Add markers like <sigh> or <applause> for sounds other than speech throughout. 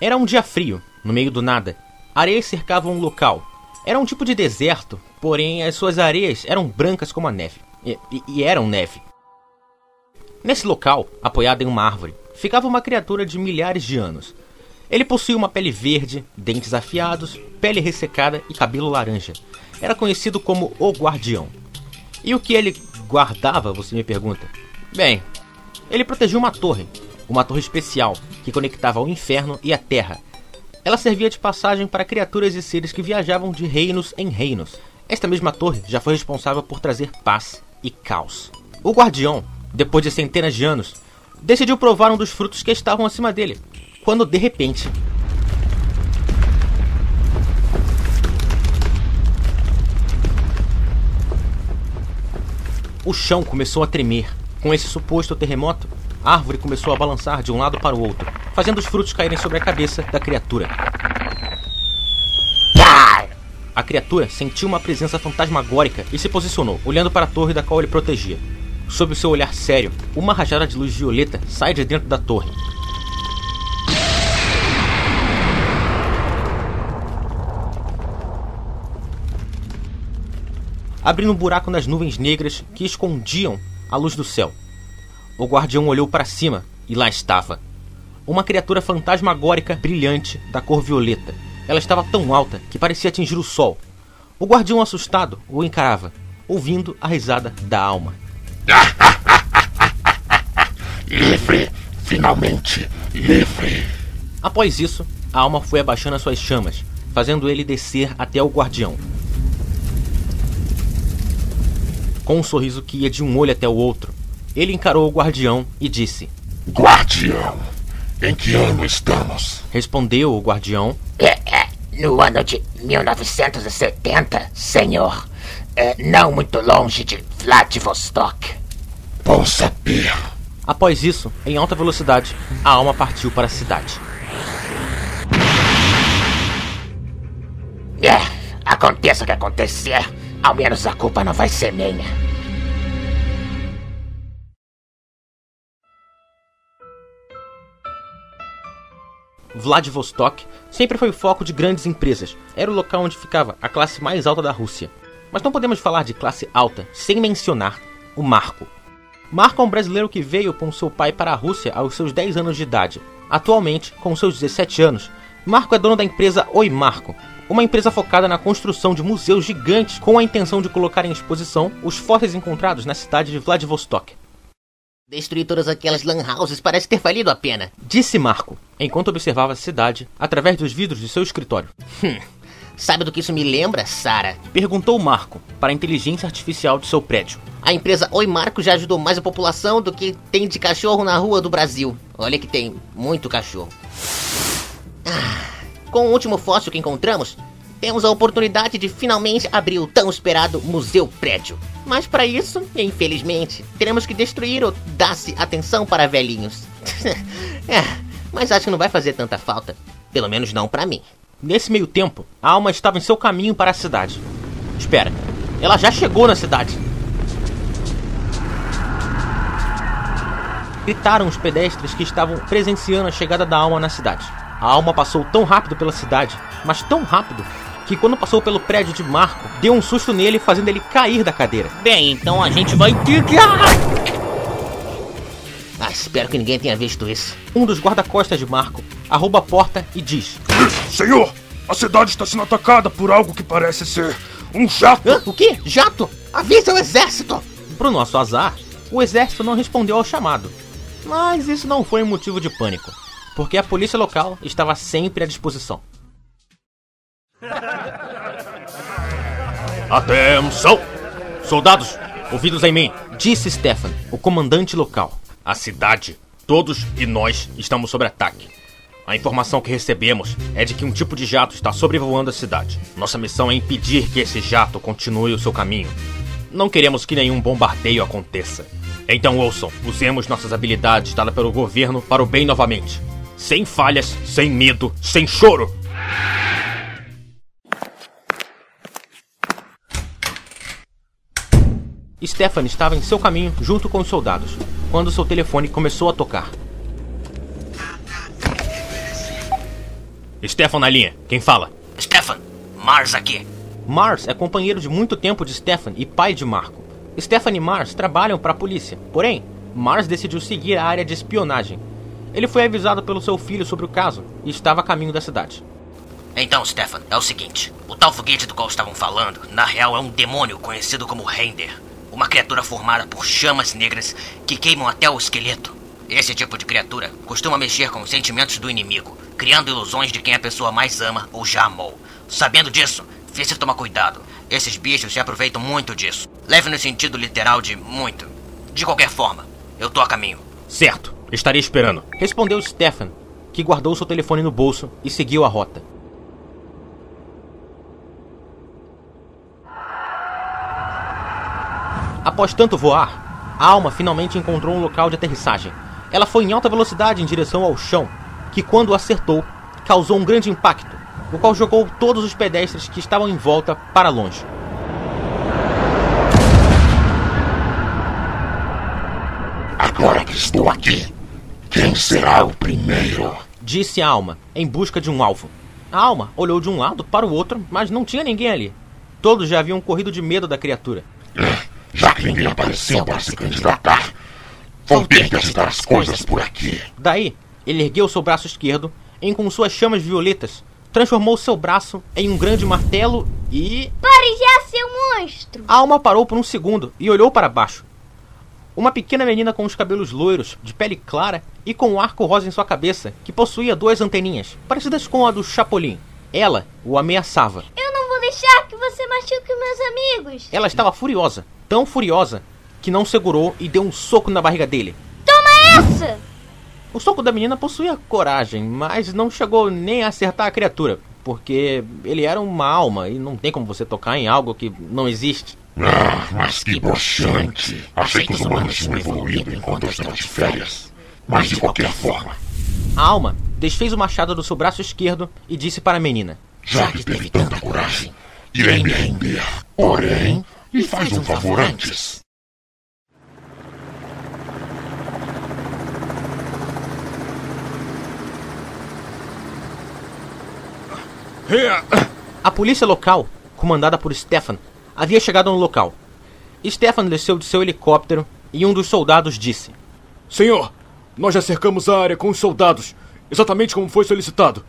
Era um dia frio, no meio do nada. Areias cercavam o local. Era um tipo de deserto, porém as suas areias eram brancas como a neve. E, e, e eram neve. Nesse local, apoiado em uma árvore, ficava uma criatura de milhares de anos. Ele possuía uma pele verde, dentes afiados, pele ressecada e cabelo laranja. Era conhecido como o Guardião. E o que ele guardava, você me pergunta? Bem, ele protegia uma torre, uma torre especial que conectava o inferno e a terra. Ela servia de passagem para criaturas e seres que viajavam de reinos em reinos. Esta mesma torre já foi responsável por trazer paz e caos. O guardião, depois de centenas de anos, decidiu provar um dos frutos que estavam acima dele, quando de repente. O chão começou a tremer. Com esse suposto terremoto, a árvore começou a balançar de um lado para o outro, fazendo os frutos caírem sobre a cabeça da criatura. A criatura sentiu uma presença fantasmagórica e se posicionou, olhando para a torre da qual ele protegia. Sob o seu olhar sério, uma rajada de luz violeta sai de dentro da torre. Abrindo um buraco nas nuvens negras que escondiam a luz do céu. O guardião olhou para cima e lá estava. Uma criatura fantasmagórica brilhante da cor violeta. Ela estava tão alta que parecia atingir o sol. O guardião assustado o encarava, ouvindo a risada da alma. <laughs> livre! Finalmente livre! Após isso, a alma foi abaixando as suas chamas, fazendo ele descer até o guardião. Com um sorriso que ia de um olho até o outro, ele encarou o guardião e disse: Guardião, em que ano estamos? Respondeu o guardião: É, é no ano de 1970, senhor. É, não muito longe de Vladivostok. Bom saber. Após isso, em alta velocidade, a alma partiu para a cidade. É, aconteça o que acontecer, ao menos a culpa não vai ser minha. Vladivostok sempre foi o foco de grandes empresas. Era o local onde ficava a classe mais alta da Rússia. Mas não podemos falar de classe alta sem mencionar o Marco. Marco é um brasileiro que veio com seu pai para a Rússia aos seus 10 anos de idade. Atualmente, com seus 17 anos, Marco é dono da empresa Oi Marco, uma empresa focada na construção de museus gigantes com a intenção de colocar em exposição os fósseis encontrados na cidade de Vladivostok. Destruir todas aquelas lan houses parece ter valido a pena. Disse Marco, enquanto observava a cidade através dos vidros de seu escritório. Hum, sabe do que isso me lembra, Sara? Perguntou Marco para a inteligência artificial de seu prédio. A empresa Oi Marco já ajudou mais a população do que tem de cachorro na rua do Brasil. Olha que tem muito cachorro. Ah, com o último fóssil que encontramos, temos a oportunidade de finalmente abrir o tão esperado Museu Prédio. Mas para isso, infelizmente, teremos que destruir o Dá-se Atenção para Velhinhos. <laughs> é, mas acho que não vai fazer tanta falta. Pelo menos não para mim. Nesse meio tempo, a alma estava em seu caminho para a cidade. Espera, ela já chegou na cidade. Gritaram os pedestres que estavam presenciando a chegada da alma na cidade. A alma passou tão rápido pela cidade, mas tão rápido, que quando passou pelo prédio de Marco, deu um susto nele, fazendo ele cair da cadeira. Bem, então a gente vai ter que. Ah, espero que ninguém tenha visto isso. Um dos guarda-costas de Marco arroba a porta e diz: Senhor, a cidade está sendo atacada por algo que parece ser um jato. Hã? O quê? Jato? Avisa o exército! Pro nosso azar, o exército não respondeu ao chamado. Mas isso não foi um motivo de pânico, porque a polícia local estava sempre à disposição. Atenção! Soldados, ouvidos em mim, disse Stefan, o comandante local. A cidade, todos e nós estamos sob ataque. A informação que recebemos é de que um tipo de jato está sobrevoando a cidade. Nossa missão é impedir que esse jato continue o seu caminho. Não queremos que nenhum bombardeio aconteça. Então ouçam, usemos nossas habilidades dadas pelo governo para o bem novamente. Sem falhas, sem medo, sem choro. Stefan estava em seu caminho junto com os soldados, quando seu telefone começou a tocar. Stefan na linha, quem fala? Stefan, Mars aqui. Mars é companheiro de muito tempo de Stefan e pai de Marco. Stefan e Mars trabalham para a polícia, porém, Mars decidiu seguir a área de espionagem. Ele foi avisado pelo seu filho sobre o caso e estava a caminho da cidade. Então, Stefan, é o seguinte: o tal foguete do qual estavam falando, na real é um demônio conhecido como Render. Uma criatura formada por chamas negras que queimam até o esqueleto. Esse tipo de criatura costuma mexer com os sentimentos do inimigo, criando ilusões de quem a pessoa mais ama ou já amou. Sabendo disso, precisa tomar cuidado. Esses bichos se aproveitam muito disso. Leve no sentido literal de muito. De qualquer forma, eu tô a caminho. Certo, estarei esperando. Respondeu Stefan, que guardou seu telefone no bolso e seguiu a rota. Após tanto voar, a Alma finalmente encontrou um local de aterrissagem. Ela foi em alta velocidade em direção ao chão, que quando acertou, causou um grande impacto, o qual jogou todos os pedestres que estavam em volta para longe. Agora que estou aqui, quem será o primeiro? Disse a Alma, em busca de um alvo. A Alma olhou de um lado para o outro, mas não tinha ninguém ali. Todos já haviam corrido de medo da criatura. É, já que ninguém apareceu para se candidatar, vou ter que ajudar as coisas por aqui. Daí, ele ergueu seu braço esquerdo, em com suas chamas violetas, transformou seu braço em um grande martelo e. Pare já, seu monstro! A alma parou por um segundo e olhou para baixo. Uma pequena menina com os cabelos loiros, de pele clara e com um arco rosa em sua cabeça, que possuía duas anteninhas, parecidas com a do Chapolin. Ela o ameaçava. Eu não vou deixar que você machuque meus amigos! Ela estava furiosa, tão furiosa, que não segurou e deu um soco na barriga dele. Toma essa! O soco da menina possuía coragem, mas não chegou nem a acertar a criatura, porque ele era uma alma e não tem como você tocar em algo que não existe. Ah, mas que broxante! Achei que os humanos tinham evoluído enquanto eu estava de férias. Mas de qualquer forma. A alma desfez o machado do seu braço esquerdo e disse para a menina: Já que teve tanta coragem, irei me render. Porém, me faz um favor antes. A polícia local, comandada por Stefan, havia chegado no local. Stefan desceu de seu helicóptero e um dos soldados disse: Senhor, nós já cercamos a área com os soldados, exatamente como foi solicitado.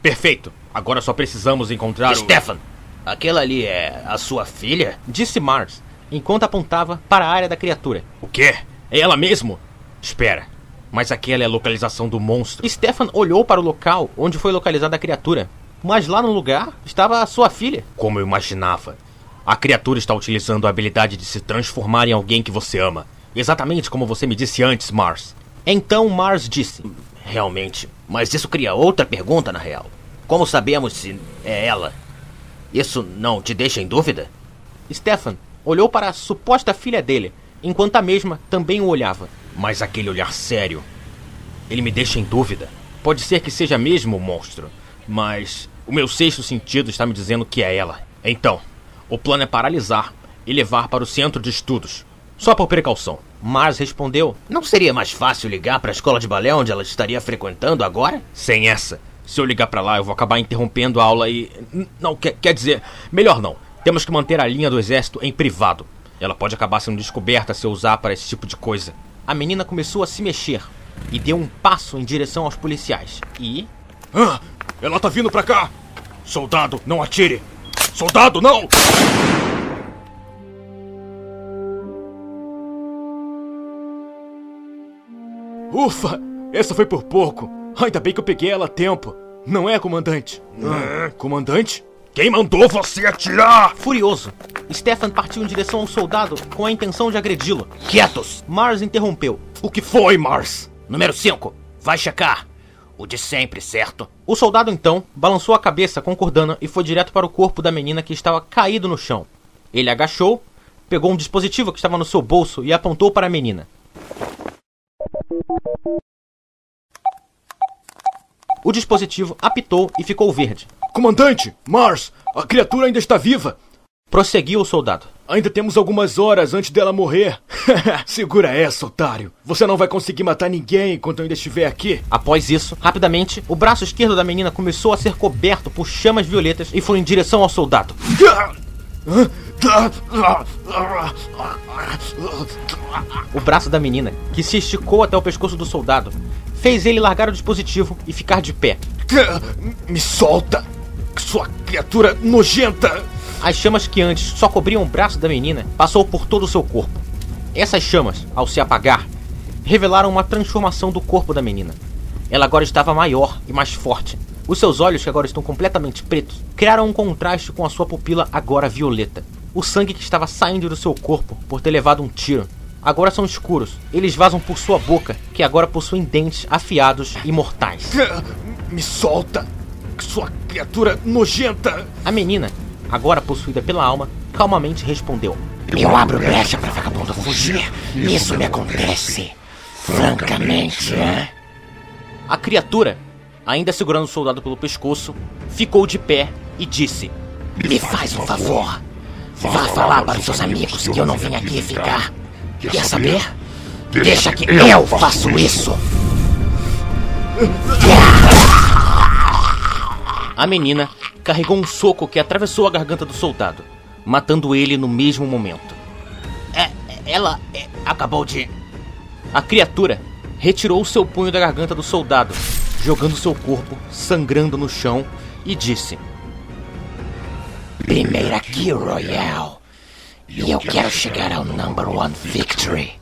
Perfeito. Agora só precisamos encontrar Stefan, aquela ali é a sua filha? Disse Mars, enquanto apontava para a área da criatura. O quê? É ela mesmo? Espera. Mas aquela é a localização do monstro. Stefan olhou para o local onde foi localizada a criatura, mas lá no lugar estava a sua filha. Como eu imaginava. A criatura está utilizando a habilidade de se transformar em alguém que você ama. Exatamente como você me disse antes, Mars. Então Mars disse: Realmente, mas isso cria outra pergunta na real. Como sabemos se é ela? Isso não te deixa em dúvida? Stefan olhou para a suposta filha dele, enquanto a mesma também o olhava. Mas aquele olhar sério. Ele me deixa em dúvida. Pode ser que seja mesmo o monstro, mas o meu sexto sentido está me dizendo que é ela. Então, o plano é paralisar e levar para o centro de estudos. Só por precaução. Mars respondeu: Não seria mais fácil ligar para a escola de balé onde ela estaria frequentando agora? Sem essa. Se eu ligar para lá, eu vou acabar interrompendo a aula e. Não, quer, quer dizer. Melhor não. Temos que manter a linha do exército em privado. Ela pode acabar sendo descoberta se eu usar para esse tipo de coisa. A menina começou a se mexer e deu um passo em direção aos policiais. E. Ah! Ela tá vindo pra cá! Soldado, não atire! Soldado, não! Ufa! Essa foi por pouco. Ainda bem que eu peguei ela a tempo. Não é, comandante? Ah, comandante? Quem mandou você atirar? Furioso, Stefan partiu em direção ao soldado com a intenção de agredi-lo. Quietos! Mars interrompeu. O que foi, Mars? Número 5, vai checar. O de sempre, certo? O soldado então balançou a cabeça concordando e foi direto para o corpo da menina que estava caído no chão. Ele agachou, pegou um dispositivo que estava no seu bolso e apontou para a menina. O dispositivo apitou e ficou verde. Comandante, Mars, a criatura ainda está viva. Prosseguiu o soldado. Ainda temos algumas horas antes dela morrer. <laughs> Segura essa, otário. Você não vai conseguir matar ninguém enquanto eu ainda estiver aqui. Após isso, rapidamente, o braço esquerdo da menina começou a ser coberto por chamas violetas e foi em direção ao soldado. O braço da menina, que se esticou até o pescoço do soldado, fez ele largar o dispositivo e ficar de pé. Me solta, sua criatura nojenta! As chamas que antes só cobriam o braço da menina passou por todo o seu corpo. Essas chamas, ao se apagar, revelaram uma transformação do corpo da menina. Ela agora estava maior e mais forte. Os seus olhos, que agora estão completamente pretos, criaram um contraste com a sua pupila agora violeta. O sangue que estava saindo do seu corpo por ter levado um tiro agora são escuros. Eles vazam por sua boca, que agora possuem dentes afiados e mortais. Me solta, sua criatura nojenta! A menina, agora possuída pela alma, calmamente respondeu: Eu abro brecha para vagabundo fugir. Isso me acontece. Francamente, é? A criatura, ainda segurando o soldado pelo pescoço, ficou de pé e disse: Me faz um favor. Vá falar para os seus amigos que eu não vim aqui ficar. Quer saber? Deixa que eu faço isso. A menina carregou um soco que atravessou a garganta do soldado, matando ele no mesmo momento. É, ela é, acabou de. A criatura retirou seu punho da garganta do soldado, jogando seu corpo sangrando no chão, e disse: Primeira Kill Royale. You, you Kyoshigaro number one victory.